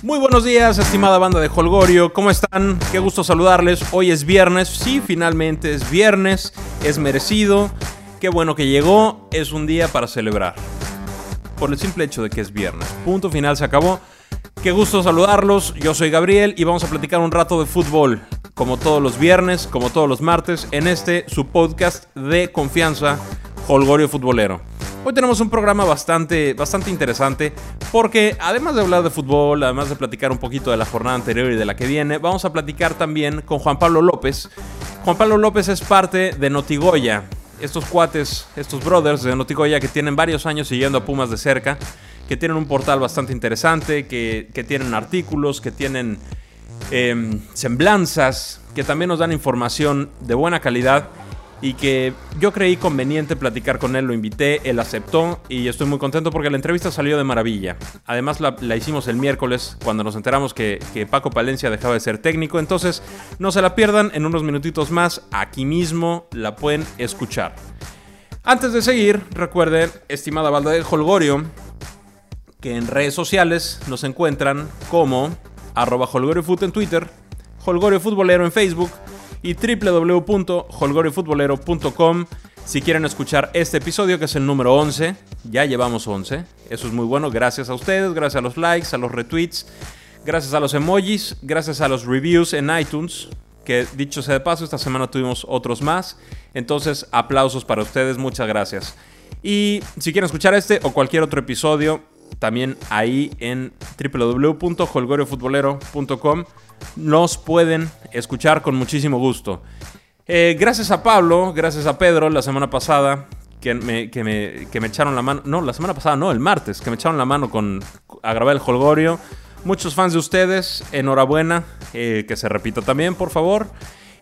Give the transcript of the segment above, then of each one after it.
Muy buenos días, estimada banda de Holgorio. ¿Cómo están? Qué gusto saludarles. Hoy es viernes. Sí, finalmente es viernes. Es merecido. Qué bueno que llegó. Es un día para celebrar. Por el simple hecho de que es viernes. Punto final, se acabó. Qué gusto saludarlos. Yo soy Gabriel y vamos a platicar un rato de fútbol. Como todos los viernes, como todos los martes, en este su podcast de confianza, Holgorio Futbolero. Hoy tenemos un programa bastante, bastante interesante porque además de hablar de fútbol, además de platicar un poquito de la jornada anterior y de la que viene, vamos a platicar también con Juan Pablo López. Juan Pablo López es parte de Notigoya, estos cuates, estos brothers de Notigoya que tienen varios años siguiendo a Pumas de cerca, que tienen un portal bastante interesante, que, tienen artículos, que tienen em, semblanzas, que también nos dan información de buena calidad y que yo creí conveniente platicar con él, lo invité, él aceptó y estoy muy contento porque la entrevista salió de maravilla. Además la, hicimos el miércoles cuando nos enteramos que, Paco Palencia dejaba de ser técnico, entonces no se la pierdan, en unos minutitos más aquí mismo la pueden escuchar. Antes de seguir, recuerden, estimada balda del Holgorio, que en redes sociales nos encuentran como arroba holgoriofoot en Twitter, Holgorio Futbolero en Facebook, y www.holgoriofutbolero.com si quieren escuchar este episodio que es el número 11. Ya llevamos 11. Eso es muy bueno. Gracias a ustedes, gracias a los likes, a los retweets, gracias a los emojis, gracias a los reviews en iTunes. Que dicho sea de paso, esta semana tuvimos otros más. Entonces, aplausos para ustedes, muchas gracias. Y si quieren escuchar este o cualquier otro episodio, también ahí en www.holgoriofutbolero.com nos pueden escuchar con muchísimo gusto. Eh, gracias a Pablo, gracias a Pedro la semana pasada que me, que, me, echaron la mano, no, la semana pasada no, el martes, que me echaron la mano con a grabar el Holgorio. Muchos fans de ustedes, enhorabuena, eh, que se repita también, por favor.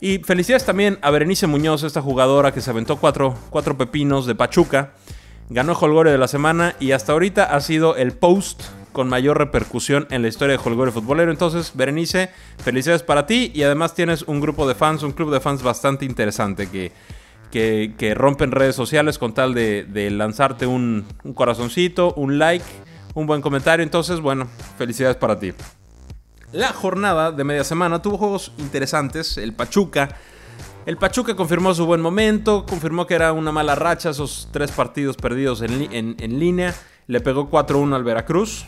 Y felicidades también a Berenice Muñoz, esta jugadora que se aventó cuatro, cuatro pepinos de Pachuca. Ganó Holgorio de la semana y hasta ahorita ha sido el post con mayor repercusión en la historia de Holgorio Futbolero. Entonces, Berenice, felicidades para ti y además tienes un grupo de fans, un club de fans bastante interesante que, que, rompen redes sociales con tal de, lanzarte un, un corazoncito, un like, un buen comentario. Entonces, bueno, felicidades para ti. La jornada de media semana tuvo juegos interesantes. El Pachuca el Pachuca confirmó su buen momento, confirmó que era una mala racha esos tres partidos perdidos en, línea. Le pegó 4-1 al Veracruz,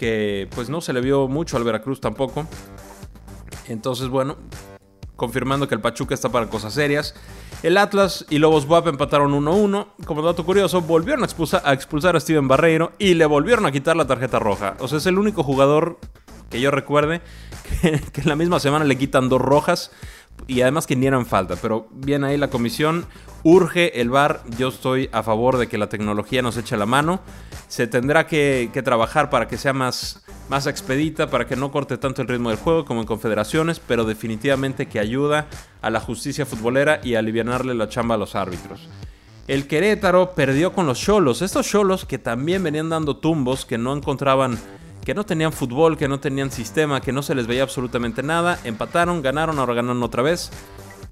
que pues no se le vio mucho al Veracruz tampoco. Entonces, bueno, confirmando que el Pachuca está para cosas serias. El Atlas y Lobos Buap empataron 1-1. Como dato curioso, volvieron a expulsar, a expulsar, Steven Barreiro y le volvieron a quitar la tarjeta roja. O sea, es el único jugador que yo recuerde que en la misma semana le quitan dos rojas y además que ni eran falta. Pero bien ahí la comisión urge el VAR. Yo estoy a favor de que la tecnología nos eche la mano. Se tendrá que, trabajar para que sea más, más expedita, para que no corte tanto el ritmo del juego como en confederaciones, pero definitivamente que ayuda a la justicia futbolera y a aliviarle la chamba a los árbitros. El Querétaro perdió con los Cholos. Estos Cholos que también venían dando tumbos, que no encontraban que no tenían fútbol, que no tenían sistema, que no se les veía absolutamente nada. Empataron, ganaron, ahora ganaron otra vez.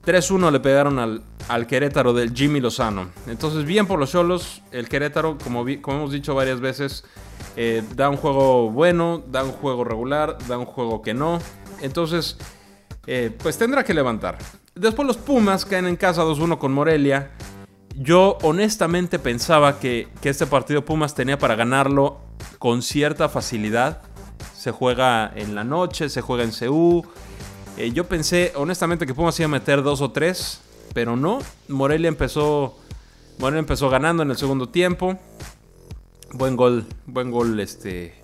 3-1 le pegaron al, al, Querétaro del Jimmy Lozano. Entonces, bien por los solos. El Querétaro, como, hemos dicho varias veces, eh, da un juego bueno, da un juego regular, da un juego que no. Entonces, eh, pues tendrá que levantar. Después los Pumas caen en casa 2-1 con Morelia. Yo honestamente pensaba que, que este partido Pumas tenía para ganarlo con cierta facilidad. Se juega en la noche, se juega en CU. Eh, yo pensé honestamente que Pumas iba a meter dos o tres, pero no. Morelia empezó, Morelia empezó ganando en el segundo tiempo. Buen gol, buen gol este,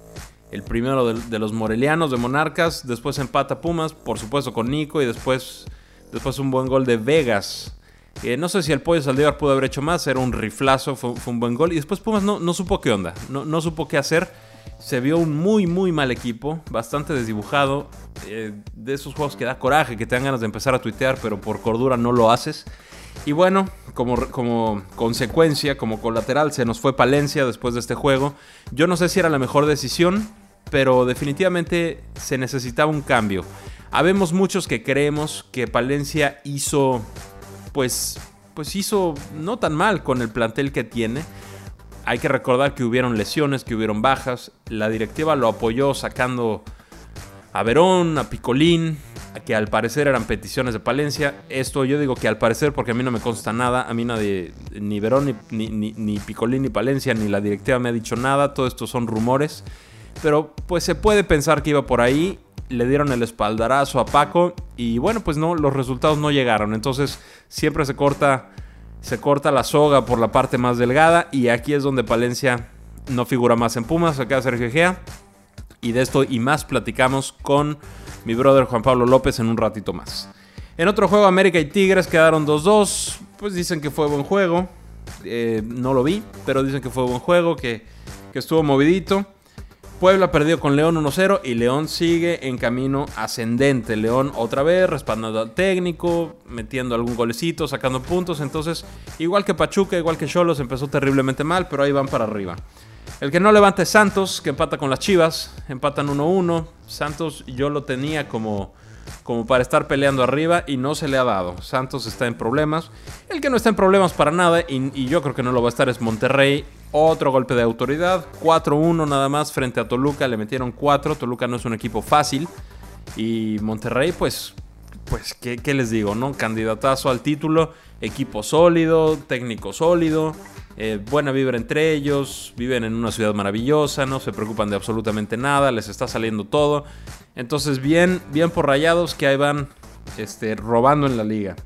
el primero de, los morelianos, de Monarcas. Después empata Pumas, por supuesto con Nico. Y después, después un buen gol de Vegas. Eh, no sé si el Pollo Saldívar pudo haber hecho más, era un riflazo, fue, un buen gol. Y después Pumas no, supo qué onda, no, supo qué hacer. Se vio un muy, muy mal equipo, bastante desdibujado. Eh, de esos juegos que da coraje, que te dan ganas de empezar a tuitear, pero por cordura no lo haces. Y bueno, como consecuencia, como colateral, se nos fue Palencia después de este juego. Yo no sé si era la mejor decisión, pero definitivamente se necesitaba un cambio. Habemos muchos que creemos que Palencia hizo pues, pues hizo no tan mal con el plantel que tiene. Hay que recordar que hubieron lesiones, que hubieron bajas. La directiva lo apoyó sacando, a Verón, a Picolín, que al parecer eran peticiones de Palencia. Esto yo digo que al parecer porque a mí no me consta nada, a mí nadie, ni Verón, ni, ni, ni, Picolín, ni Palencia, ni la directiva me ha dicho nada, todo esto son rumores. Pero pues se puede pensar que iba por ahí, le dieron el espaldarazo a Paco y bueno, pues no, los resultados no llegaron. Entonces siempre se corta, se corta la soga por la parte más delgada y aquí es donde Palencia no figura más en Pumas, acá Sergio Gea. Y de esto y más platicamos con mi brother Juan Pablo López en un ratito más. En otro juego, América y Tigres quedaron 2-2. Pues dicen que fue buen juego. Eh, no lo vi, pero dicen que fue buen juego, que, que estuvo movidito. Puebla perdió con León 1-0 y León sigue en camino ascendente. León otra vez respaldando al técnico, metiendo algún golecito, sacando puntos. Entonces, igual que Pachuca, igual que Cholos, empezó terriblemente mal, pero ahí van para arriba. El que no levanta es Santos, que empata con las Chivas. Empatan 1-1. Santos yo lo tenía como, como para estar peleando arriba y no se le ha dado. Santos está en problemas. El que no está en problemas para nada y, yo creo que no lo va a estar es Monterrey. Otro golpe de autoridad. 4-1 nada más frente a Toluca. Le metieron 4. Toluca no es un equipo fácil. Y Monterrey pues pues, ¿qué, ¿qué, les digo? ¿no? Candidatazo al título, equipo sólido, técnico sólido, eh, buena vibra entre ellos, viven en una ciudad maravillosa, no se preocupan de absolutamente nada, les está saliendo todo. Entonces, bien, bien por rayados que ahí van este, robando en la liga.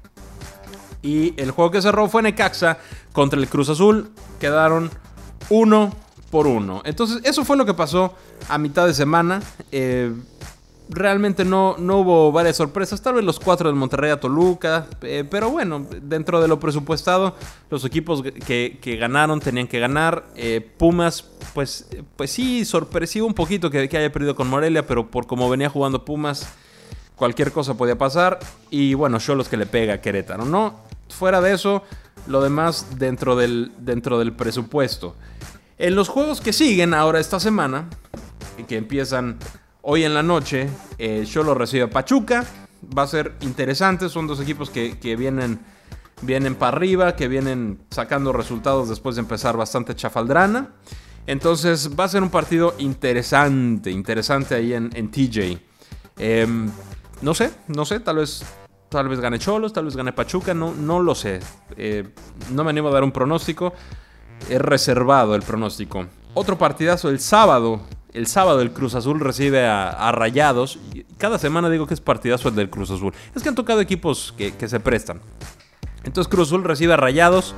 Y el juego que cerró fue Necaxa contra el Cruz Azul. Quedaron uno por uno. Entonces, eso fue lo que pasó a mitad de semana. Eh, realmente no, no hubo varias sorpresas. Tal vez los cuatro del Monterrey a Toluca. Eh, pero bueno, dentro de lo presupuestado, los equipos que, ganaron tenían que ganar. Eh, Pumas, pues, pues sí, sorpresivo un poquito que, haya perdido con Morelia. Pero por como venía jugando Pumas, cualquier cosa podía pasar. Y bueno, yo los que le pega a Querétaro, ¿no? Fuera de eso, lo demás dentro del, dentro del presupuesto. En los juegos que siguen ahora esta semana, que empiezan Hoy en la noche, eh, lo recibe a Pachuca. Va a ser interesante. Son dos equipos que, vienen, vienen para arriba, que vienen sacando resultados después de empezar bastante chafaldrana. Entonces va a ser un partido interesante, interesante ahí en, TJ. Em, no sé, no sé, tal vez, tal vez gane Cholos, tal vez gane Pachuca, no, no lo sé. Eh, no me animo a dar un pronóstico. Es reservado el pronóstico. Otro partidazo el sábado el sábado el Cruz Azul recibe a, Rayados. Cada semana digo que es partidazo el del Cruz Azul. Es que han tocado equipos que, se prestan. Entonces Cruz Azul recibe a Rayados.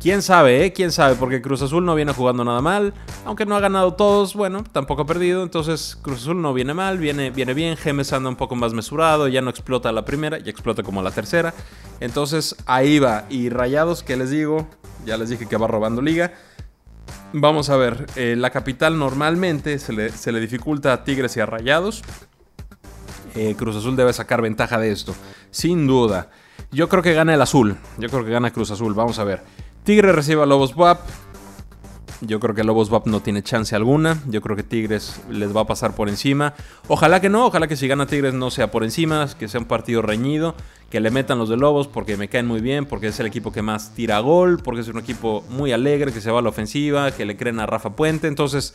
Quién sabe, ¿eh? Quién sabe, porque Cruz Azul no viene jugando nada mal. Aunque no ha ganado todos, bueno, tampoco ha perdido. Entonces Cruz Azul no viene mal, viene, viene bien. Gemes anda un poco más mesurado, ya no explota la primera, ya explota como la tercera. Entonces ahí va. Y Rayados, ¿qué les digo? Ya les dije que va robando liga. Vamos a ver, eh, la capital normalmente se le, dificulta a Tigres y a Rayados. Eh, Cruz Azul debe sacar ventaja de esto, sin duda. Yo creo que gana el azul, yo creo que gana Cruz Azul, vamos a ver. Tigre recibe a Lobos WAP, yo creo que Lobos WAP no tiene chance alguna. Yo creo que Tigres les va a pasar por encima. Ojalá que no, ojalá que si gana Tigres no sea por encima, que sea un partido reñido, que le metan los de Lobos porque me caen muy bien, porque es el equipo que más tira gol, porque es un equipo muy alegre, que se va a la ofensiva, que le creen a Rafa Puente. Entonces,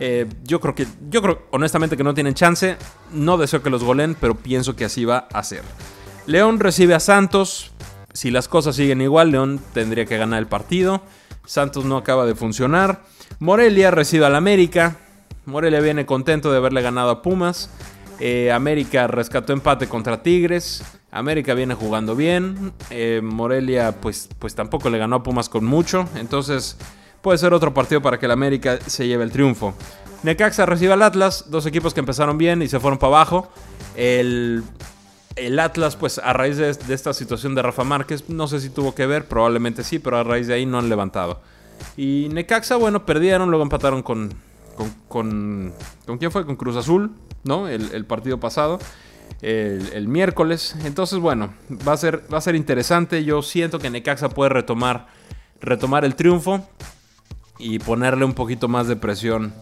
eh, yo creo que, yo creo honestamente que no tienen chance. No deseo que los golen, pero pienso que así va a ser. León recibe a Santos. Si las cosas siguen igual, León tendría que ganar el partido. Santos no acaba de funcionar. Morelia recibe al América. Morelia viene contento de haberle ganado a Pumas. Eh, América rescató empate contra Tigres. América viene jugando bien. Eh, Morelia pues, pues tampoco le ganó a Pumas con mucho. Entonces puede ser otro partido para que el América se lleve el triunfo. Necaxa recibe al Atlas. Dos equipos que empezaron bien y se fueron para abajo. El el Atlas, pues a raíz de, esta situación de Rafa Márquez, no sé si tuvo que ver, probablemente sí, pero a raíz de ahí no han levantado. Y Necaxa, bueno, perdieron, luego empataron con. ¿Con, con, ¿con quién fue? Con Cruz Azul, ¿no? El, partido pasado. El, miércoles. Entonces, bueno, va a, ser, va a ser interesante. Yo siento que Necaxa puede retomar, retomar el triunfo y ponerle un poquito más de presión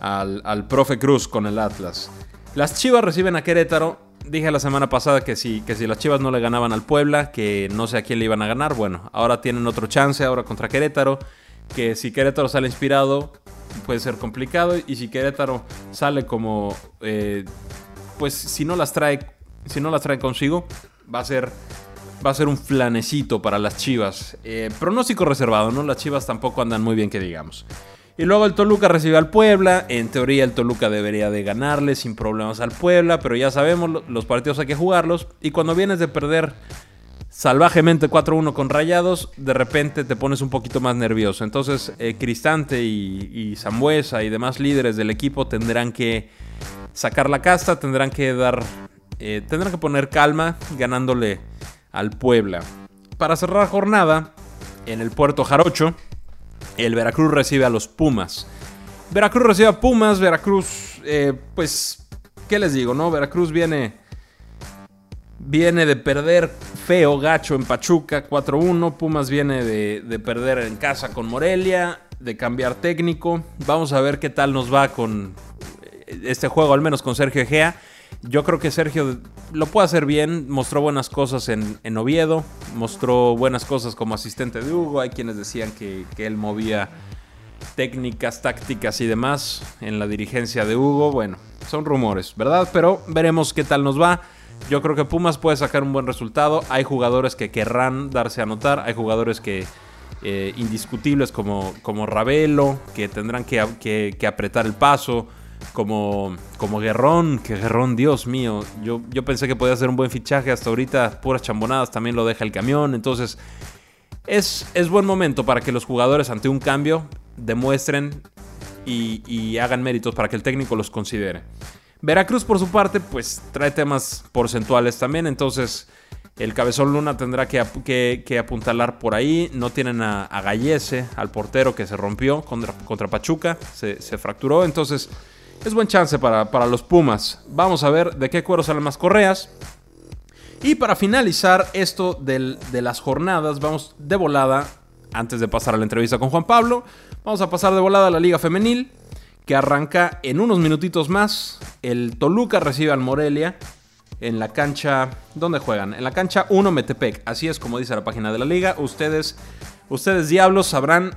al, al profe Cruz con el Atlas. Las Chivas reciben a Querétaro dije la semana pasada que si, que si las Chivas no le ganaban al Puebla, que no sé a quién le iban a ganar. Bueno, ahora tienen otro chance, ahora contra Querétaro. Que si Querétaro sale inspirado, puede ser complicado. Y si Querétaro sale como, eh, pues si no las trae, si no las trae consigo, va a ser va a ser un flanecito para las Chivas. Eh, pronóstico reservado, ¿no? Las Chivas tampoco andan muy bien que digamos. Y luego el Toluca recibe al Puebla. En teoría el Toluca debería de ganarle sin problemas al Puebla, pero ya sabemos, los partidos hay que jugarlos. Y cuando vienes de perder salvajemente 4-1 con Rayados, de repente te pones un poquito más nervioso. Entonces eh, Cristante y, Zambuesa y demás líderes del equipo tendrán que sacar la casta, tendrán que dar, eh, tendrán que poner calma ganándole al Puebla. Para cerrar jornada, en el Puerto Jarocho, el Veracruz recibe a los Pumas. Veracruz recibe a Pumas, Veracruz, eh, pues, ¿qué les digo, no? Veracruz viene, viene de perder feo, gacho en Pachuca, 4-1. Pumas viene de, de perder en casa con Morelia, de cambiar técnico. Vamos a ver qué tal nos va con este juego, al menos con Sergio Egea. Yo creo que Sergio lo puede hacer bien. Mostró buenas cosas en, Oviedo. Mostró buenas cosas como asistente de Hugo. Hay quienes decían que, él movía técnicas, tácticas y demás en la dirigencia de Hugo. Bueno, son rumores, ¿verdad? Pero veremos qué tal nos va. Yo creo que Pumas puede sacar un buen resultado. Hay jugadores que querrán darse a notar. Hay jugadores que eh, indiscutibles como, como Ravelo, que tendrán que, que apretar el paso como, como Guerrón, que Guerrón, Dios mío, yo, yo pensé que podía ser un buen fichaje, hasta ahorita puras chambonadas también lo deja el camión, entonces es, es buen momento para que los jugadores ante un cambio demuestren y, y hagan méritos para que el técnico los considere. Veracruz por su parte pues trae temas porcentuales también, entonces el Cabezón Luna tendrá que, que, apuntalar por ahí. No tienen a, a Gallese, al portero que se rompió contra, contra Pachuca, se, se fracturó, entonces es buen chance para, los Pumas. Vamos a ver de qué cuero salen más correas. Y para finalizar esto de las jornadas, vamos de volada, antes de pasar a la entrevista con Juan Pablo, vamos a pasar de volada a la Liga Femenil, que arranca en unos minutitos más. El Toluca recibe al Morelia en la cancha... ¿Dónde juegan? En la cancha 1 Metepec. Así es como dice la página de la liga. Ustedes, ustedes diablos sabrán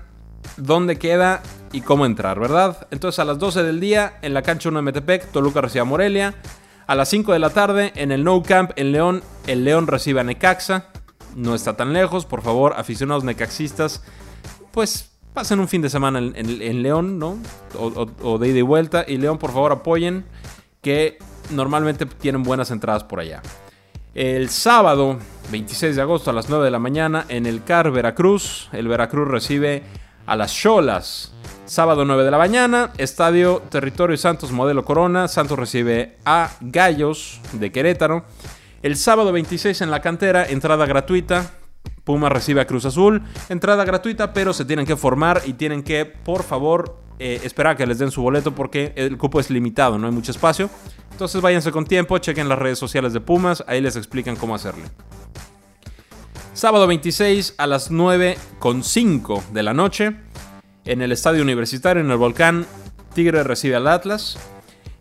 dónde queda y cómo entrar, ¿verdad? Entonces a las 12 del día en la cancha 1 de Metepec, Toluca recibe a Morelia. A las 5 de la tarde en el No Camp en León, el León recibe a Necaxa. No está tan lejos, por favor, aficionados necaxistas, pues pasen un fin de semana en, León, ¿no? O, de ida y vuelta. Y León, por favor, apoyen, que normalmente tienen buenas entradas por allá. El sábado 26 de agosto a las 9 de la mañana en el CAR Veracruz, el Veracruz recibe a las Cholas. Sábado 9 de la mañana, Estadio Territorio Santos Modelo Corona. Santos recibe a Gallos de Querétaro. El sábado 26 en la cantera, entrada gratuita. Puma recibe a Cruz Azul. Entrada gratuita, pero se tienen que formar y tienen que, por favor, eh, esperar a que les den su boleto porque el cupo es limitado, no hay mucho espacio. Entonces váyanse con tiempo, chequen las redes sociales de Pumas, ahí les explican cómo hacerle. Sábado 26 a las 9.5 de la noche. En el estadio universitario, en el volcán, Tigre recibe al Atlas.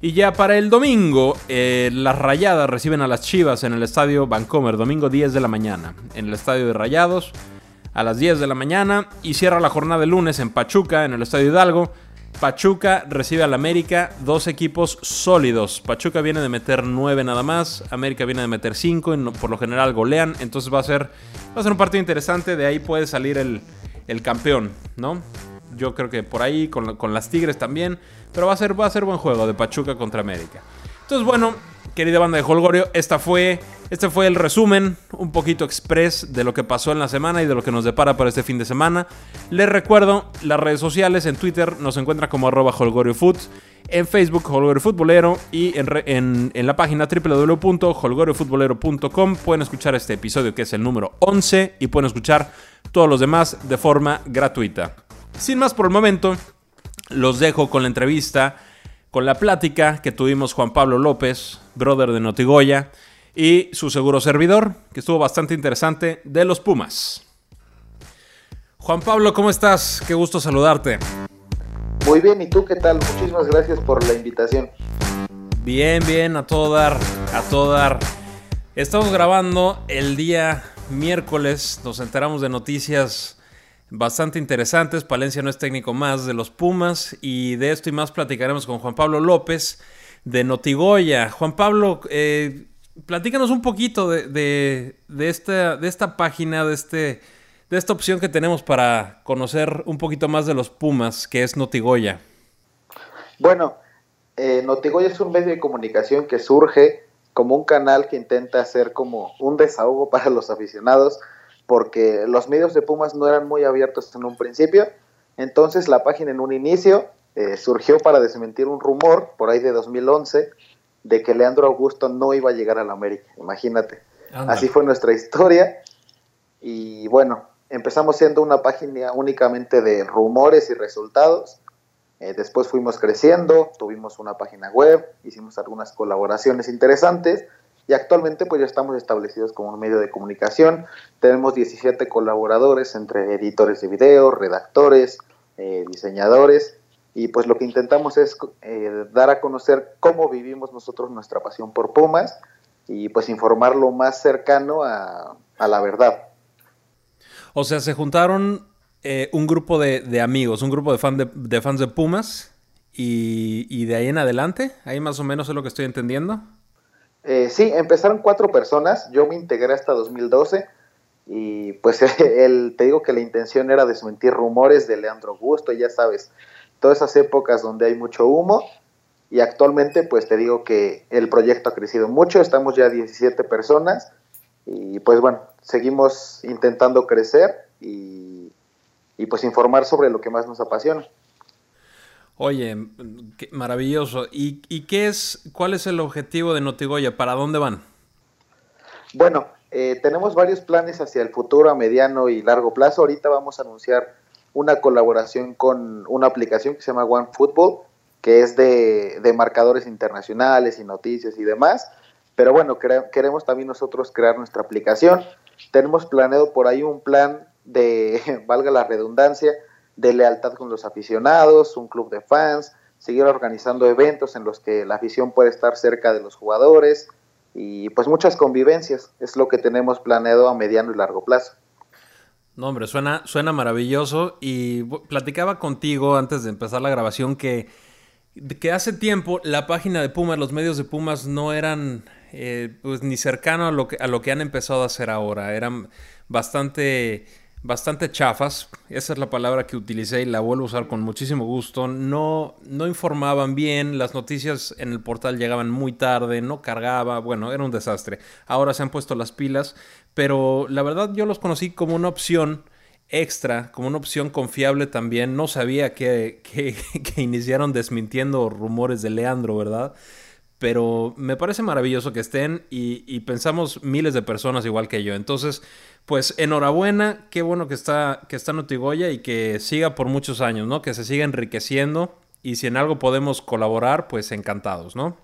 Y ya para el domingo, eh, las Rayadas reciben a las Chivas en el estadio Vancomer, domingo 10 de la mañana. En el estadio de Rayados, a las 10 de la mañana. Y cierra la jornada de lunes en Pachuca, en el estadio Hidalgo. Pachuca recibe al América, dos equipos sólidos. Pachuca viene de meter nueve nada más, América viene de meter cinco, y por lo general golean, entonces va a ser, va a ser un partido interesante, de ahí puede salir el, campeón, ¿no? Yo creo que por ahí, con, con, las Tigres también, pero va a, ser, va a ser buen juego de Pachuca contra América. Entonces, bueno, querida banda de Holgorio, esta fue, este fue el resumen, un poquito express de lo que pasó en la semana y de lo que nos depara para este fin de semana. Les recuerdo, las redes sociales, en Twitter nos encuentra como arroba holgoriofoot, en Facebook Holgorio Futbolero y en, en la página www.holgoriofutbolero.com pueden escuchar este episodio que es el número 11 y pueden escuchar todos los demás de forma gratuita. Sin más por el momento, los dejo con la entrevista con la plática que tuvimos Juan Pablo López, brother de Notigoya, y su seguro servidor, que estuvo bastante interesante, de los Pumas. Juan Pablo, ¿cómo estás? Qué gusto saludarte. Muy bien, ¿y tú qué tal? Muchísimas gracias por la invitación. Bien, bien, a todo dar, a todo dar. Estamos grabando el día miércoles, nos enteramos de noticias bastante interesantes. Palencia no es técnico más de los Pumas y de esto y más platicaremos con Juan Pablo López. de Notigoya. Juan Pablo, eh, platícanos un poquito de, de, esta, de esta página, de, este, de esta opción que tenemos para conocer un poquito más de los Pumas, que es Notigoya. Bueno, eh, Notigoya es un medio de comunicación que surge como un canal que intenta hacer como un desahogo para los aficionados, porque los medios de Pumas no eran muy abiertos en un principio. Entonces la página en un inicio eh, surgió para desmentir un rumor por ahí de 2011 de que Leandro Augusto no iba a llegar a la América, imagínate. Así fue nuestra historia y bueno, empezamos siendo una página únicamente de rumores y resultados. Eh, después fuimos creciendo, tuvimos una página web, hicimos algunas colaboraciones interesantes y actualmente pues ya estamos establecidos como un medio de comunicación. Tenemos 17 colaboradores entre editores de video, redactores, eh, diseñadores y pues lo que intentamos es eh, dar a conocer cómo vivimos nosotros nuestra pasión por Pumas y pues informar lo más cercano a, la verdad. O sea, se juntaron eh, un grupo de, amigos, un grupo de, fan de, fans de Pumas y, de ahí en adelante, ahí más o menos es lo que estoy entendiendo. Eh, sí, empezaron cuatro personas, yo me integré hasta 2012 y pues el, te digo que la intención era desmentir rumores de Leandro Augusto, ya sabes, todas esas épocas donde hay mucho humo. Y actualmente, pues te digo que el proyecto ha crecido mucho, estamos ya 17 personas y pues bueno, seguimos intentando crecer y, pues informar sobre lo que más nos apasiona. Oye, qué maravilloso. ¿Y, ¿Y, qué es, cuál es el objetivo de Notigoya? ¿Para dónde van? Bueno, eh, tenemos varios planes hacia el futuro a mediano y largo plazo. Ahorita vamos a anunciar una colaboración con una aplicación que se llama OneFootball, que es de, marcadores internacionales y noticias y demás. Pero bueno, queremos también nosotros crear nuestra aplicación. Tenemos planeado por ahí un plan de, valga la redundancia, de lealtad con los aficionados, un club de fans, seguir organizando eventos en los que la afición puede estar cerca de los jugadores y pues muchas convivencias. Es lo que tenemos planeado a mediano y largo plazo. No, hombre, suena, suena maravilloso. Y platicaba contigo antes de empezar la grabación que, que hace tiempo la página de Pumas, los medios de Pumas no eran eh, pues ni cercano a lo, que, a lo que han empezado a hacer ahora. Eran bastante bastante chafas, esa es la palabra que utilicé y la vuelvo a usar con muchísimo gusto. No, no informaban bien, las noticias en el portal llegaban muy tarde, no cargaba, bueno, era un desastre. Ahora se han puesto las pilas, pero la verdad yo los conocí como una opción extra, como una opción confiable también. No sabía que, que, iniciaron desmintiendo rumores de Leandro, ¿verdad? Pero me parece maravilloso que estén y, pensamos miles de personas igual que yo. Entonces, pues enhorabuena, qué bueno que está, que está Notigoya y que siga por muchos años, ¿no? Que se siga enriqueciendo y si en algo podemos colaborar, pues encantados, ¿no?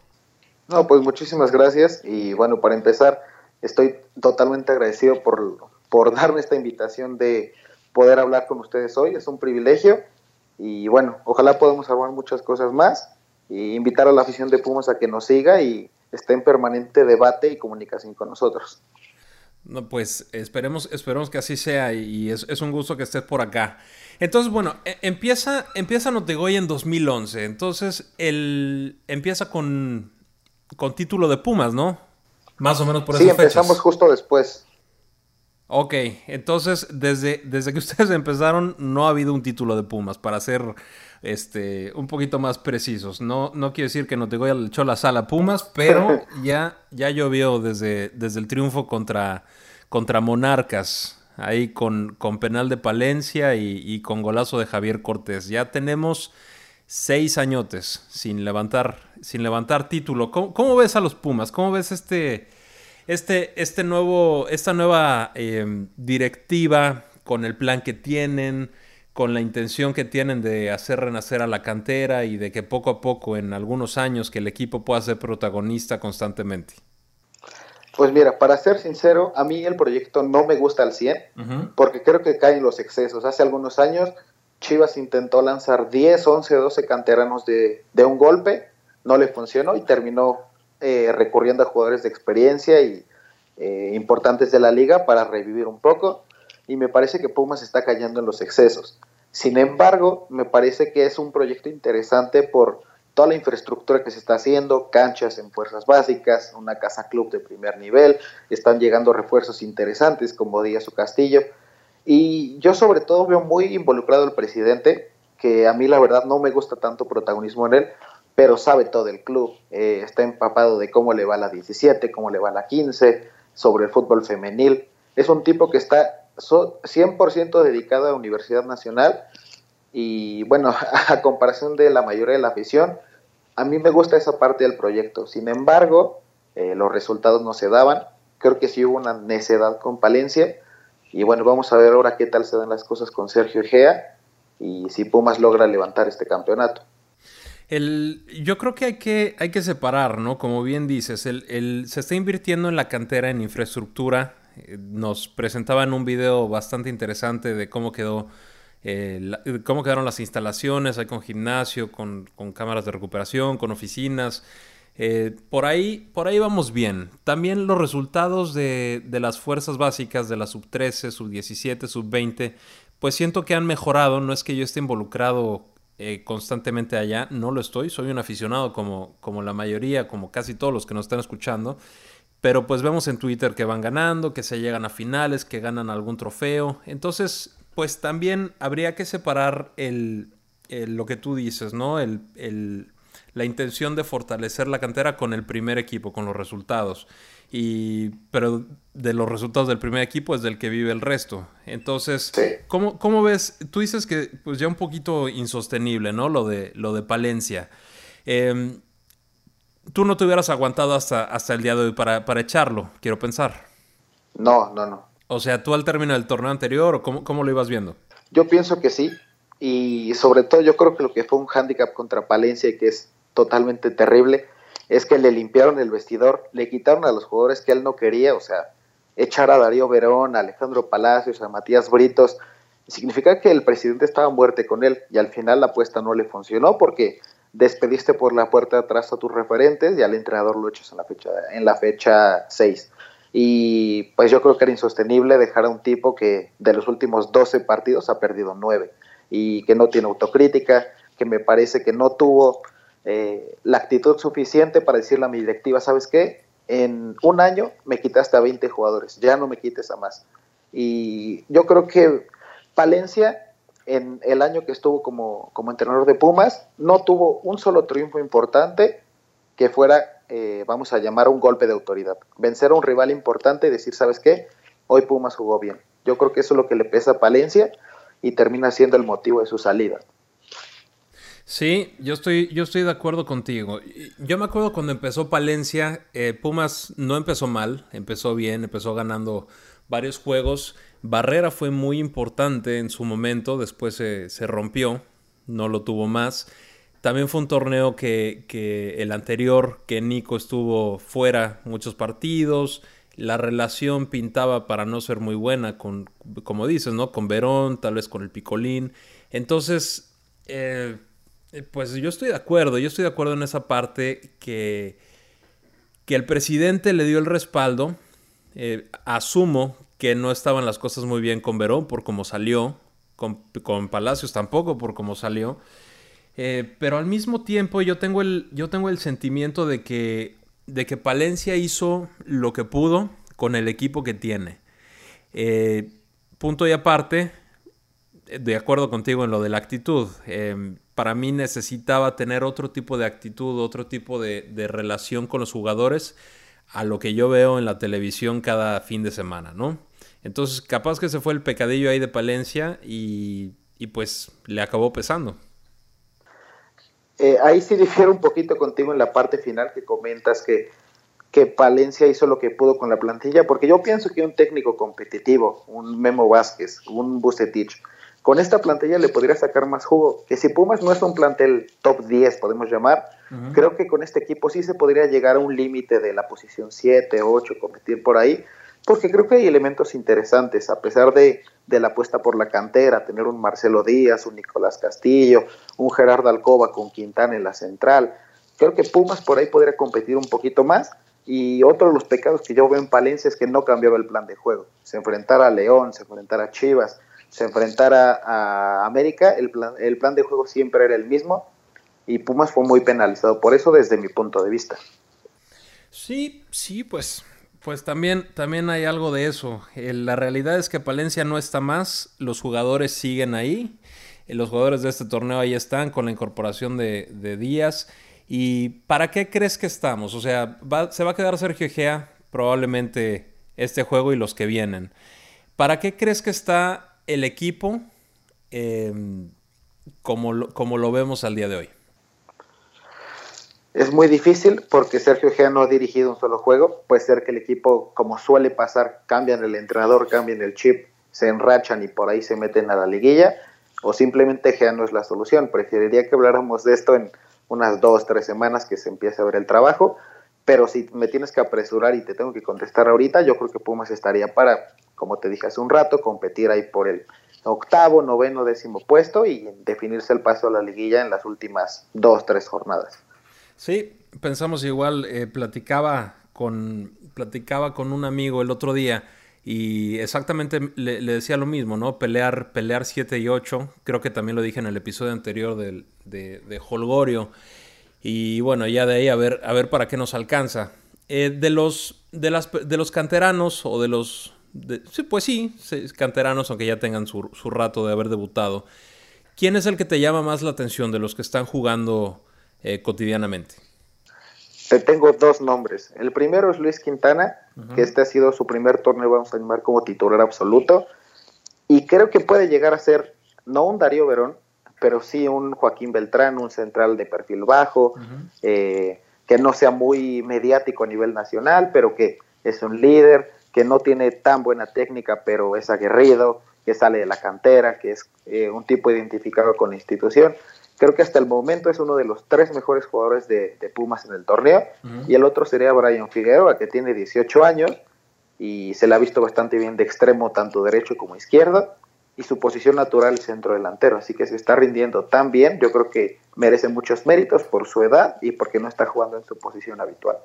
No, pues muchísimas gracias y bueno, para empezar, estoy totalmente agradecido por, por darme esta invitación de poder hablar con ustedes hoy, es un privilegio y bueno, ojalá podamos hablar muchas cosas más y invitar a la afición de Pumas a que nos siga y esté en permanente debate y comunicación con nosotros. No, pues esperemos, esperemos que así sea y es, un gusto que estés por acá. Entonces, bueno, e, empieza, empieza Notegoy en 2011. Entonces, él empieza con, con título de Pumas, ¿no? Más o menos por sí, empezamos justo después. Ok, entonces desde, desde que ustedes empezaron no ha habido un título de Pumas, para ser este, un poquito más precisos. No, no quiero decir que no te voy a echar la sala Pumas, pero ya, ya llovió desde, desde el triunfo contra, contra Monarcas, ahí con, con penal de Palencia y, con golazo de Javier Cortés. Ya tenemos seis añotes sin levantar, sin levantar título. ¿Cómo, ves a los Pumas? ¿Cómo ves este, este, este nuevo, esta nueva eh, directiva con el plan que tienen? Con la intención que tienen de hacer renacer a la cantera y de que poco a poco, en algunos años, que el equipo pueda ser protagonista constantemente? Pues mira, para ser sincero, a mí el proyecto no me gusta al 100, porque creo que caen los excesos. Hace algunos años Chivas intentó lanzar 10, 11, 12 canteranos de, un golpe, no le funcionó y terminó eh, recurriendo a jugadores de experiencia y eh, importantes de la liga para revivir un poco y me parece que Pumas está cayendo en los excesos. Sin embargo, me parece que es un proyecto interesante por toda la infraestructura que se está haciendo, canchas en fuerzas básicas, una casa club de primer nivel, están llegando refuerzos interesantes como Díaz o Castillo. Y yo sobre todo veo muy involucrado al presidente, que a mí la verdad no me gusta tanto protagonismo en él, pero sabe todo el club, eh, está empapado de cómo le va la 17, cómo le va la 15, sobre el fútbol femenil. Es un tipo que está 100% dedicado a la Universidad Nacional y bueno, a comparación de la mayoría de la afición, a mí me gusta esa parte del proyecto. Sin embargo, eh, los resultados no se daban. Creo que sí hubo una necedad con Palencia. Y bueno, vamos a ver ahora qué tal se dan las cosas con Sergio Egea y si Pumas logra levantar este campeonato. El, yo creo que hay, que hay que separar, ¿no? Como bien dices, el, se está invirtiendo en la cantera, en infraestructura. Eh, nos presentaban un video bastante interesante de cómo quedó eh, cómo quedaron las instalaciones, hay con gimnasio, con, cámaras de recuperación, con oficinas. Eh, por, ahí, por ahí vamos bien. También los resultados de, las fuerzas básicas de la sub 13, sub 17, sub 20, pues siento que han mejorado. No es que yo esté involucrado constantemente allá, no lo estoy. Soy un aficionado como, como la mayoría, como casi todos los que nos están escuchando. Pero pues vemos en Twitter que van ganando, que se llegan a finales, que ganan algún trofeo. Entonces pues también habría que separar el, lo que tú dices, ¿no? El, la intención de fortalecer la cantera con el primer equipo, con los resultados. Y, pero de los resultados del primer equipo es del que vive el resto. Entonces, ¿cómo, ves? Tú dices que pues ya un poquito insostenible, ¿no? Lo de, lo de Palencia. Em, tú no te hubieras aguantado hasta, hasta el día de hoy para, para echarlo, quiero pensar. No, no, no. O sea, tú al término del torneo anterior, ¿o cómo, lo ibas viendo? Yo pienso que sí. Y sobre todo yo creo que lo que fue un hándicap contra Palencia y que es totalmente terrible es que le limpiaron el vestidor, le quitaron a los jugadores que él no quería, o sea, echar a Darío Verón, a Alejandro Palacios, a Matías Britos, significa que el presidente estaba muerte con él y al final la apuesta no le funcionó porque despediste por la puerta de atrás a tus referentes y al entrenador lo echas en la fecha en la fecha 6. Y pues yo creo que era insostenible dejar a un tipo que de los últimos 12 partidos ha perdido 9 y que no tiene autocrítica, que me parece que no tuvo eh, la actitud suficiente para decirle a mi directiva, ¿sabes qué? En un año me quitaste a 20 jugadores, ya no me quites a más. Y yo creo que Palencia, en el año que estuvo como, entrenador de Pumas, no tuvo un solo triunfo importante que fuera eh, vamos a llamar un golpe de autoridad. Vencer a un rival importante y decir, ¿sabes qué? Hoy Pumas jugó bien. Yo creo que eso es lo que le pesa a Palencia y termina siendo el motivo de su salida. Sí, yo estoy, yo estoy de acuerdo contigo. Yo me acuerdo cuando empezó Palencia, eh, Pumas no empezó mal, empezó bien, empezó ganando varios juegos. Barrera fue muy importante en su momento, después se rompió, no lo tuvo más. También fue un torneo que, el anterior, que Nico estuvo fuera muchos partidos. La relación pintaba para no ser muy buena con, como dices, ¿no? Con Verón, tal vez con el Picolín. Entonces, eh, pues yo estoy de acuerdo, yo estoy de acuerdo en esa parte que, que el presidente le dio el respaldo. Eh, asumo que no estaban las cosas muy bien con Verón por cómo salió, con, con Palacios tampoco por cómo salió. Eh, pero al mismo tiempo yo tengo el, yo tengo el sentimiento de que, de que Palencia hizo lo que pudo con el equipo que tiene. Eh, punto y aparte, de acuerdo contigo en lo de la actitud. Em, para mí necesitaba tener otro tipo de actitud, otro tipo de, de, relación con los jugadores a lo que yo veo en la televisión cada fin de semana, ¿no? Entonces, capaz que se fue el pecadillo ahí de Palencia y, y pues le acabó pesando. Eh, ahí sí difiero un poquito contigo en la parte final que comentas que, que Palencia hizo lo que pudo con la plantilla, porque yo pienso que un técnico competitivo, un Memo Vázquez, un Bucetich, con esta plantilla le podría sacar más jugo. Que si Pumas no es un plantel top 10, podemos llamar, creo que con este equipo sí se podría llegar a un límite de la posición 7, 8, competir por ahí, porque creo que hay elementos interesantes, a pesar de, la apuesta por la cantera, tener un Marcelo Díaz, un Nicolás Castillo, un Gerardo Alcoba con Quintana en la central. Creo que Pumas por ahí podría competir un poquito más. Y otro de los pecados que yo veo en Palencia es que no cambiaba el plan de juego. Se enfrentara a León, se enfrentara a Chivas, se enfrentara a América, el plan, el plan de juego siempre era el mismo. y Pumas fue muy penalizado por eso desde mi punto de vista. Sí, sí, pues, pues también, también hay algo de eso. la realidad es que Palencia no está más, los jugadores siguen ahí, los jugadores de este torneo ahí están con la incorporación de, Díaz. ¿Y para qué crees que estamos? O sea, se va a quedar Sergio Gea probablemente este juego y los que vienen. ¿Para qué crees que está el equipo em, como lo vemos al día de hoy? Es muy difícil porque Sergio Gea no ha dirigido un solo juego. Puede ser que el equipo, como suele pasar, cambian el entrenador, cambian el chip, se enrachan y por ahí se meten a la liguilla. O simplemente Gea no es la solución. Preferiría que habláramos de esto en unas dos, tres semanas que se empiece a ver el trabajo. Pero si me tienes que apresurar y te tengo que contestar ahorita, yo creo que Pumas estaría para, como te dije hace un rato, competir ahí por el octavo, noveno, décimo puesto y definirse el paso a la liguilla en las últimas dos, tres jornadas. Sí, pensamos igual, eh, platicaba, con, platicaba con un amigo el otro día y exactamente le, decía lo mismo, ¿no? Pelear, pelear 7 y 8, creo que también lo dije en el episodio anterior de, de Holgorio. Y bueno, ya de ahí a ver, a ver para qué nos alcanza. Eh, de, los, de, las, de los canteranos o de los... sí, pues sí, canteranos, aunque ya tengan su, su rato de haber debutado. ¿Quién es el que te llama más la atención de los que están jugando eh, cotidianamente? Te tengo dos nombres. El primero es Luis Quintana, que este ha sido su primer torneo, vamos a llamar como titular absoluto. Y creo que puede llegar a ser, no un Darío Verón, pero sí un Joaquín Beltrán, un central de perfil bajo, eh, que no sea muy mediático a nivel nacional, pero que es un líder, que no tiene tan buena técnica, pero es aguerrido, que sale de la cantera, que es eh, un tipo identificado con la institución. Creo que hasta el momento es uno de los tres mejores jugadores de, Pumas en el torneo. Y el otro sería Brian Figueroa, que tiene 18 años y se le ha visto bastante bien de extremo, tanto derecho como izquierdo. Y su posición natural es centro delantero. Así que se está rindiendo tan bien. Yo creo que merece muchos méritos por su edad y porque no está jugando en su posición habitual.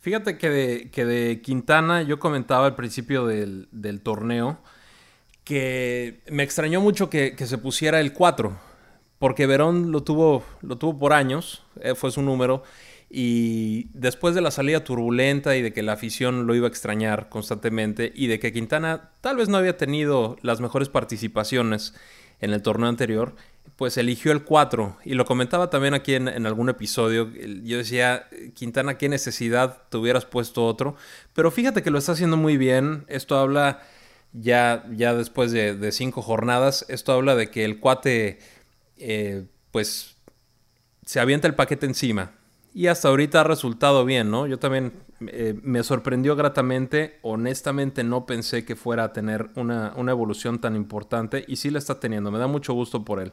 Fíjate que de, que de Quintana yo comentaba al principio del, torneo que me extrañó mucho que, que se pusiera el 4 porque Verón lo tuvo, lo tuvo por años, eh, fue su número, y después de la salida turbulenta y de que la afición lo iba a extrañar constantemente y de que Quintana tal vez no había tenido las mejores participaciones en el torneo anterior, pues eligió el 4 y lo comentaba también aquí en, en, algún episodio. Yo decía, Quintana, qué necesidad te hubieras puesto otro, pero fíjate que lo está haciendo muy bien. Esto habla ya, ya después de, de cinco jornadas, esto habla de que el cuate eh, pues se avienta el paquete encima. Y hasta ahorita ha resultado bien, ¿no? Yo también eh, me sorprendió gratamente. Honestamente no pensé que fuera a tener una, evolución tan importante y sí la está teniendo. Me da mucho gusto por él.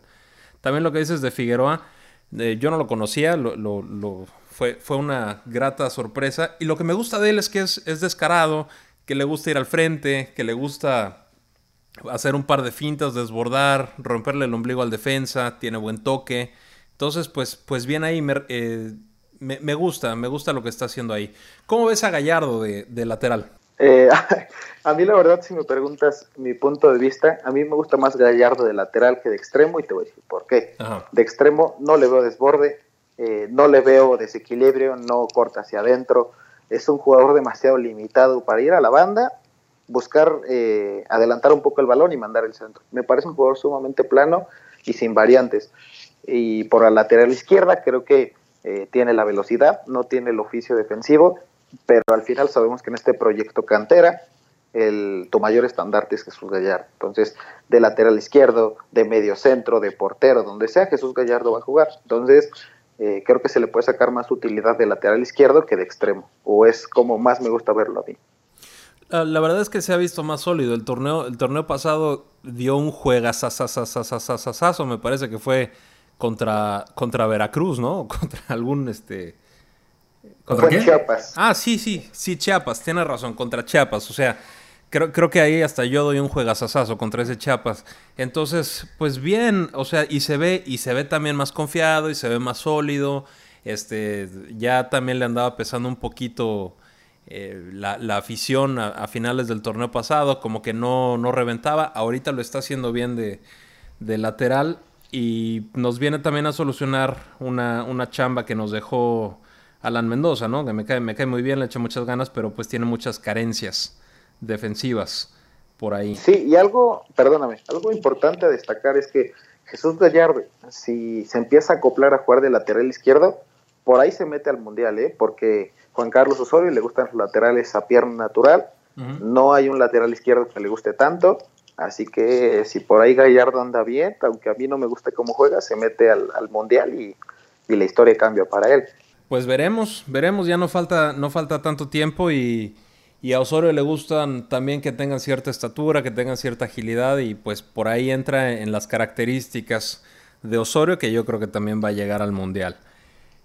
También lo que dices de Figueroa, eh, yo no lo conocía, lo, fue, fue, una grata sorpresa. Y lo que me gusta de él es que es, es descarado, que le gusta ir al frente, que le gusta hacer un par de fintas, desbordar, romperle el ombligo al defensa, tiene buen toque. Entonces, pues, pues bien ahí, me, eh, me, gusta, me gusta lo que está haciendo ahí. ¿Cómo ves a Gallardo de, lateral? Eh, a mí la verdad, si me preguntas mi punto de vista, a mí me gusta más Gallardo de lateral que de extremo y te voy a decir por qué. De extremo no le veo desborde, eh, no le veo desequilibrio, no corta hacia adentro. Es un jugador demasiado limitado para ir a la banda buscar eh, adelantar un poco el balón y mandar el centro. Me parece un jugador sumamente plano y sin variantes. Y por la lateral izquierda creo que eh, tiene la velocidad, no tiene el oficio defensivo, pero al final sabemos que en este proyecto cantera el, tu mayor estandarte es Jesús Gallardo. Entonces, de lateral izquierdo, de medio centro, de portero, donde sea, Jesús Gallardo va a jugar. Entonces, eh, creo que se le puede sacar más utilidad de lateral izquierdo que de extremo, o es como más me gusta verlo a mí. Ah, la verdad es que se ha visto más sólido. El torneo, el torneo pasado dio un juegazazazazazazazo, me parece que fue contra, contra Veracruz, ¿no? Contra algún este. ¿Contra Chiapas. Ah, sí, sí, sí, Chiapas, tiene razón, contra Chiapas. O sea, creo, creo que ahí hasta yo doy un juegazazazo contra ese Chiapas. Entonces, pues bien, o sea, y se ve, y se ve también más confiado, y se ve más sólido. Este, ya también le andaba pesando un poquito eh, la, afición a, finales del torneo pasado, como que no, no reventaba. Ahorita lo está haciendo bien de, lateral. y nos viene también a solucionar una, una chamba que nos dejó Alan Mendoza, ¿no? Que me cae, me cae muy bien, le echa muchas ganas, pero pues tiene muchas carencias defensivas por ahí. Sí, y algo, perdóname, algo importante a destacar es que Jesús Gallardo, si se empieza a acoplar a jugar de lateral izquierdo, por ahí se mete al mundial, ¿eh? Porque Juan Carlos Osorio le gustan los laterales a pierna natural, no hay un lateral izquierdo que le guste tanto, así que si por ahí Gallardo anda bien, aunque a mí no me guste cómo juega, se mete al, mundial y, y la historia cambia para él. Pues veremos, veremos, ya no falta, no falta tanto tiempo y, y a Osorio le gustan también que tengan cierta estatura, que tengan cierta agilidad y pues por ahí entra en las características de Osorio que yo creo que también va a llegar al Mundial.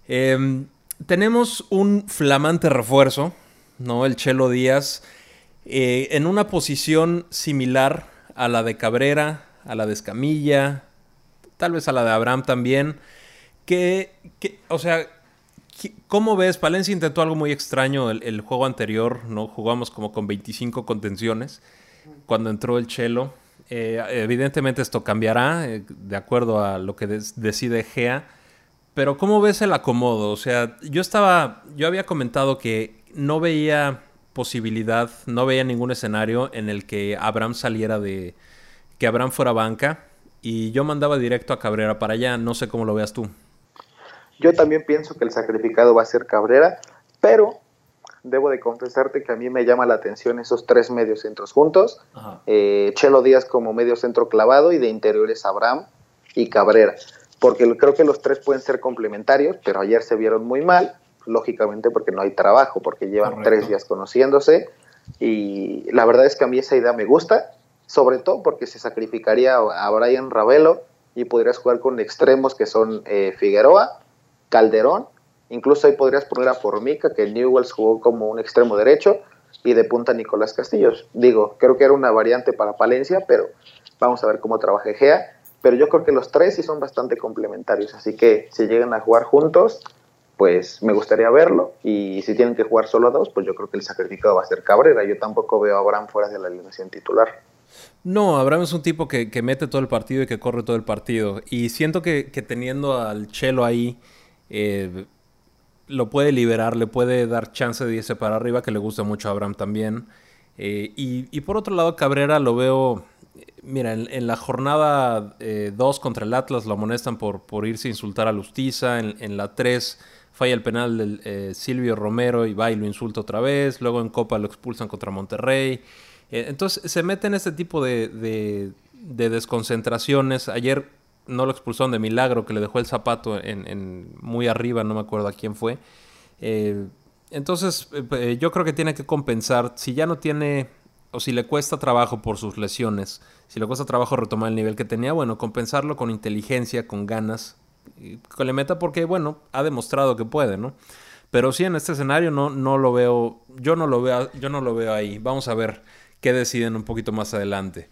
Em, tenemos un flamante refuerzo, ¿no? El Chelo Díaz, eh, en una posición similar a la de Cabrera, a la de Escamilla, tal vez a la de Abraham también, que, que o sea, ¿Cómo ves? Palencia intentó algo muy extraño el, juego anterior, ¿no? Jugamos como con 25 contenciones cuando entró el Chelo. Eh, evidentemente esto cambiará eh, de acuerdo a lo que decide Gea. Pero ¿cómo ves el acomodo? O sea, yo estaba, yo había comentado que no veía posibilidad, no veía ningún escenario en el que Abraham saliera de, que Abraham fuera banca y yo mandaba directo a Cabrera para allá. No sé cómo lo veas tú. Yo también pienso que el sacrificado va a ser Cabrera, pero debo de confesarte que a mí me llama la atención esos tres medios centros juntos. Eh, Chelo Díaz como medio centro clavado y de interiores Abraham y Cabrera. Porque creo que los tres pueden ser complementarios, pero ayer se vieron muy mal, lógicamente porque no hay trabajo, porque llevan tres días conociéndose. Y la verdad es que a mí esa idea me gusta, sobre todo porque se sacrificaría a Brian Ravelo y podrías jugar con extremos que son eh, Figueroa Calderón, incluso ahí podrías poner a Formica, que Newells jugó como un extremo derecho, y de punta Nicolás Castillos. Digo, creo que era una variante para Palencia, pero vamos a ver cómo trabaja Gea. Pero yo creo que los tres sí son bastante complementarios, así que si llegan a jugar juntos, pues me gustaría verlo. Y si tienen que jugar solo dos, pues yo creo que el sacrificado va a ser Cabrera. Yo tampoco veo a Abraham fuera de la alineación titular. No, Abraham es un tipo que, mete todo el partido y que corre todo el partido. Y siento que, que teniendo al Chelo ahí, eh, lo puede liberar, le puede dar chance de irse para arriba, que le gusta mucho a Abraham también. Eh, y, por otro lado, Cabrera lo veo, mira, en, la jornada 2 eh, contra el Atlas lo amonestan por, por irse a insultar a Lustiza, en, la 3 falla el penal del Silvio Romero y va y lo insulta otra vez, luego en Copa lo expulsan contra Monterrey. entonces se mete en este tipo de, de desconcentraciones. Ayer no lo expulsaron de milagro, que le dejó el zapato en, muy arriba, no me acuerdo a quién fue. Eh, entonces, eh, yo creo que tiene que compensar, si ya no tiene, o si le cuesta trabajo por sus lesiones, si le cuesta trabajo retomar el nivel que tenía, bueno, compensarlo con inteligencia, con ganas, que le meta porque, bueno, ha demostrado que puede, ¿no? Pero sí, en este escenario no, no lo veo, yo no lo veo, yo no lo veo ahí. Vamos a ver qué deciden un poquito más adelante.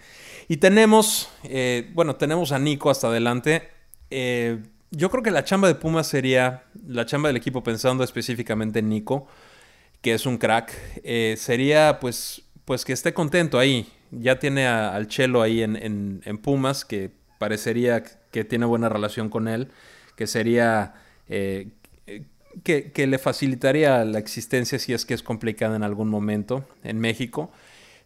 Y tenemos, eh, bueno, tenemos a Nico hasta adelante. Eh, yo creo que la chamba de Puma sería, la chamba del equipo pensando específicamente en Nico, que es un crack, eh, sería pues, pues que esté contento ahí. Ya tiene al Chelo ahí en, Pumas, que parecería que tiene buena relación con él, que sería... Que, que, le facilitaría la existencia si es que es complicada en algún momento en México.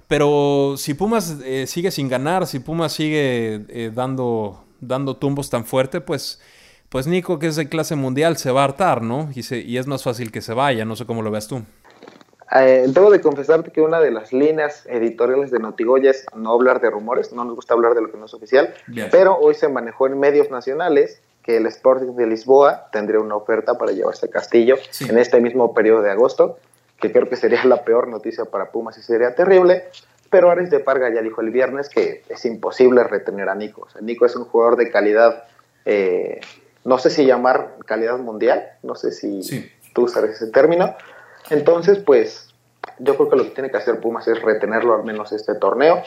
Pero si Pumas eh, sigue sin ganar, si Pumas sigue eh, dando, dando tumbos tan fuerte, pues, pues Nico, que es de clase mundial, se va a hartar, ¿no? Y, y es más fácil que se vaya, no sé cómo lo veas tú. Eh, debo de confesarte que una de las líneas editoriales de Notigoya es no hablar de rumores, no nos gusta hablar de lo que no es oficial, pero hoy se manejó en medios nacionales que el Sporting de Lisboa tendría una oferta para llevarse a Castillo en este mismo periodo de agosto que creo que sería la peor noticia para Pumas y sería terrible. Pero Ares de Parga ya dijo el viernes que es imposible retener a Nico. Nico es un jugador de calidad, eh, no sé si llamar calidad mundial, no sé si tú sabes ese término. Entonces, pues yo creo que lo que tiene que hacer Pumas es retenerlo al menos este torneo.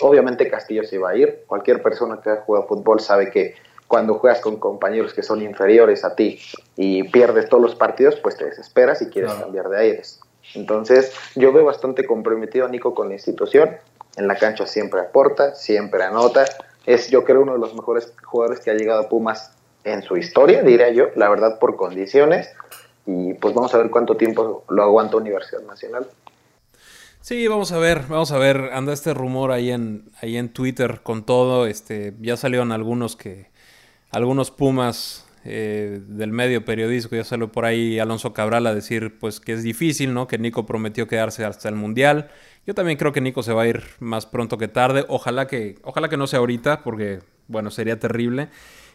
Obviamente Castillo se va a ir. Cualquier persona que haya jugado fútbol sabe que cuando juegas con compañeros que son inferiores a ti y pierdes todos los partidos, pues te desesperas y quieres cambiar de aires. Entonces, yo veo bastante comprometido a Nico con la institución. En la cancha siempre aporta, siempre anota, Es yo creo uno de los mejores jugadores que ha llegado a Pumas en su historia, diría yo, la verdad por condiciones. Y pues vamos a ver cuánto tiempo lo aguanta Universidad Nacional. Sí, vamos a ver, vamos a ver. Anda este rumor ahí en, ahí en Twitter con todo. Este, ya salieron algunos que, algunos Pumas eh, del medio periodístico, ya salió por ahí Alonso Cabral a decir pues que es difícil, ¿no? Que Nico prometió quedarse hasta el Mundial. Yo también creo que Nico se va a ir más pronto que tarde. Ojalá que, ojalá que no sea ahorita, porque bueno, sería terrible.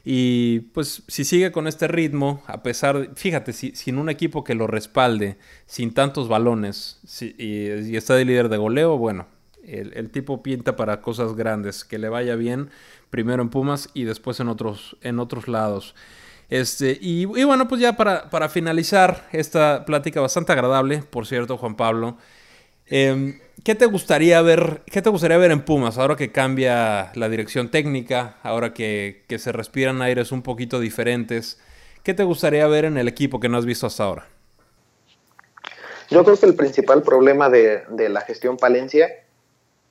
Y pues si sigue con este ritmo, a pesar, fíjate, si, sin un equipo que lo respalde, sin tantos balones, y, está de líder de goleo, bueno, el, tipo pinta para cosas grandes, que le vaya bien, primero en Pumas y después en otros, en otros lados. Este, y, bueno, pues ya para, para, finalizar esta plática bastante agradable, por cierto, Juan Pablo, em, ¿qué, te gustaría ver, ¿qué te gustaría ver en Pumas ahora que cambia la dirección técnica, ahora que, que se respiran aires un poquito diferentes? ¿Qué te gustaría ver en el equipo que no has visto hasta ahora? Yo creo que el principal problema de, de la gestión Palencia,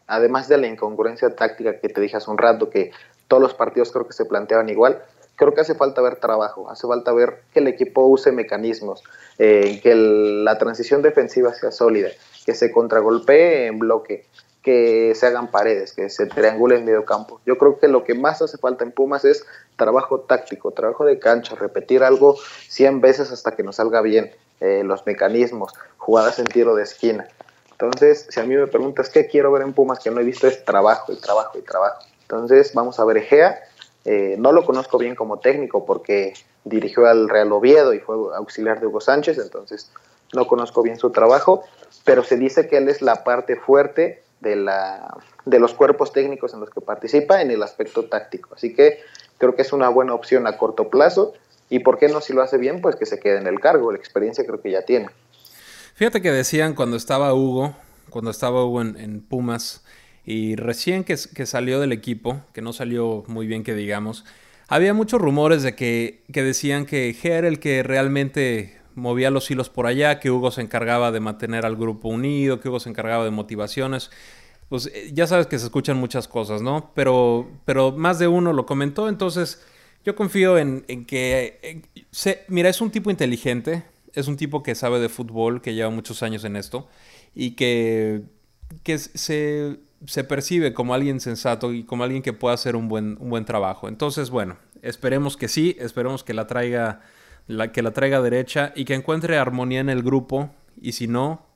además de la incongruencia táctica que te dije hace un rato, que todos los partidos creo que se planteaban igual, creo que hace falta ver trabajo, hace falta ver que el equipo use mecanismos, eh, que la transición defensiva sea sólida, que se contragolpee en bloque, que se hagan paredes, que se triangule en medio campo. Yo creo que lo que más hace falta en Pumas es trabajo táctico, trabajo de cancha, repetir algo 100 veces hasta que nos salga bien, eh, los mecanismos, jugadas en tiro de esquina. Entonces, si a mí me preguntas qué quiero ver en Pumas que no he visto es trabajo y trabajo y trabajo. Entonces, vamos a ver Egea, eh, no lo conozco bien como técnico porque dirigió al Real Oviedo y fue auxiliar de Hugo Sánchez, entonces no conozco bien su trabajo, pero se dice que él es la parte fuerte de, la, de los cuerpos técnicos en los que participa en el aspecto táctico. Así que creo que es una buena opción a corto plazo y por qué no si lo hace bien, pues que se quede en el cargo, la experiencia creo que ya tiene. Fíjate que decían cuando estaba Hugo, cuando estaba Hugo en Pumas, y recién que, salió del equipo, que no salió muy bien que digamos, había muchos rumores de que, decían que G era el que realmente movía los hilos por allá, que Hugo se encargaba de mantener al grupo unido, que Hugo se encargaba de motivaciones. Pues eh, ya sabes que se escuchan muchas cosas, ¿no? Pero, pero más de uno lo comentó, entonces yo confío en, que... mira, es un tipo inteligente, es un tipo que sabe de fútbol, que lleva muchos años en esto, y que, que se se percibe como alguien sensato y como alguien que pueda hacer un buen, un buen trabajo. Entonces, bueno, esperemos que sí, esperemos que la traiga, la, que la traiga derecha y que encuentre armonía en el grupo y si no,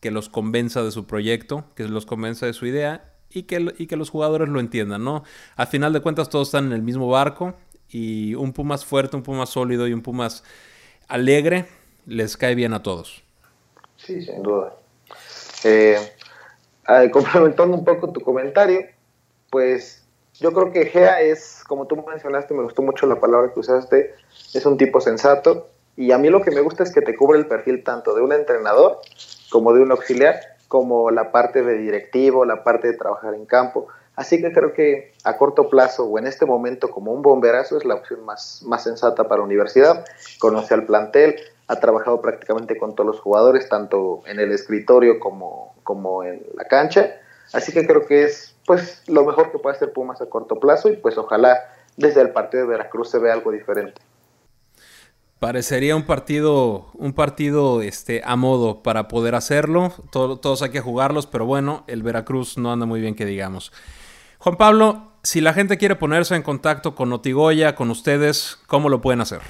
que los convenza de su proyecto, que los convenza de su idea y que, y que los jugadores lo entiendan, ¿no? Al final de cuentas todos están en el mismo barco y un Pumas fuerte, un Pumas sólido y un Pumas alegre les cae bien a todos. Sí, sin duda. Eh, complementando un poco tu comentario, pues yo creo que Gea es, como tú mencionaste, me gustó mucho la palabra que usaste, es un tipo sensato y a mí lo que me gusta es que te cubre el perfil tanto de un entrenador como de un auxiliar, como la parte de directivo, la parte de trabajar en campo. Así que creo que a corto plazo o en este momento como un bomberazo es la opción más, más sensata para la universidad. Conoce al plantel, ha trabajado prácticamente con todos los jugadores, tanto en el escritorio como, como en la cancha. Así que creo que es pues lo mejor que puede hacer Pumas a corto plazo y pues ojalá desde el partido de Veracruz se vea algo diferente. Parecería un partido, un partido este, a modo para poder hacerlo. todos hay que jugarlos, pero bueno, el Veracruz no anda muy bien que digamos. Juan Pablo, si la gente quiere ponerse en contacto con Notigoya, con ustedes, ¿cómo lo pueden hacer?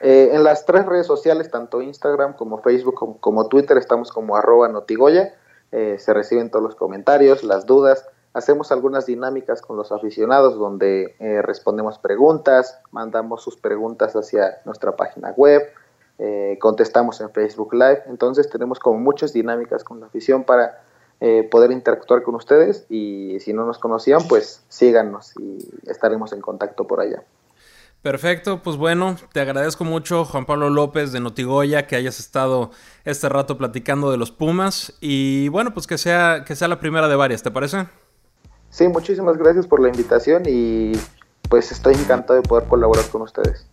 Eh, en las tres redes sociales, tanto Instagram como Facebook como, Twitter, estamos como arroba notigoya. Eh, se reciben todos los comentarios, las dudas. Hacemos algunas dinámicas con los aficionados donde eh, respondemos preguntas, mandamos sus preguntas hacia nuestra página web, contestamos en Facebook Live. Entonces tenemos como muchas dinámicas con la afición para poder interactuar con ustedes y si no nos conocían, pues síganos y estaremos en contacto por allá. Perfecto, pues bueno, te agradezco mucho Juan Pablo López de Notigoya que hayas estado este rato platicando de los Pumas y bueno, pues que sea que sea la primera de varias, ¿te parece? Sí, muchísimas gracias por la invitación y pues estoy encantado de poder colaborar con ustedes.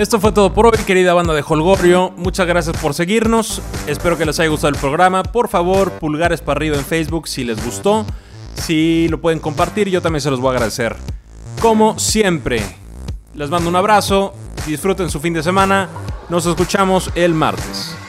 Esto fue todo por hoy, querida banda de Holgorio. Muchas gracias por seguirnos. Espero que les haya gustado el programa. Por favor, pulgares para arriba en Facebook si les gustó. Si lo pueden compartir, yo también se los voy a agradecer. Como siempre, les mando un abrazo, disfruten su fin de semana, nos escuchamos el martes.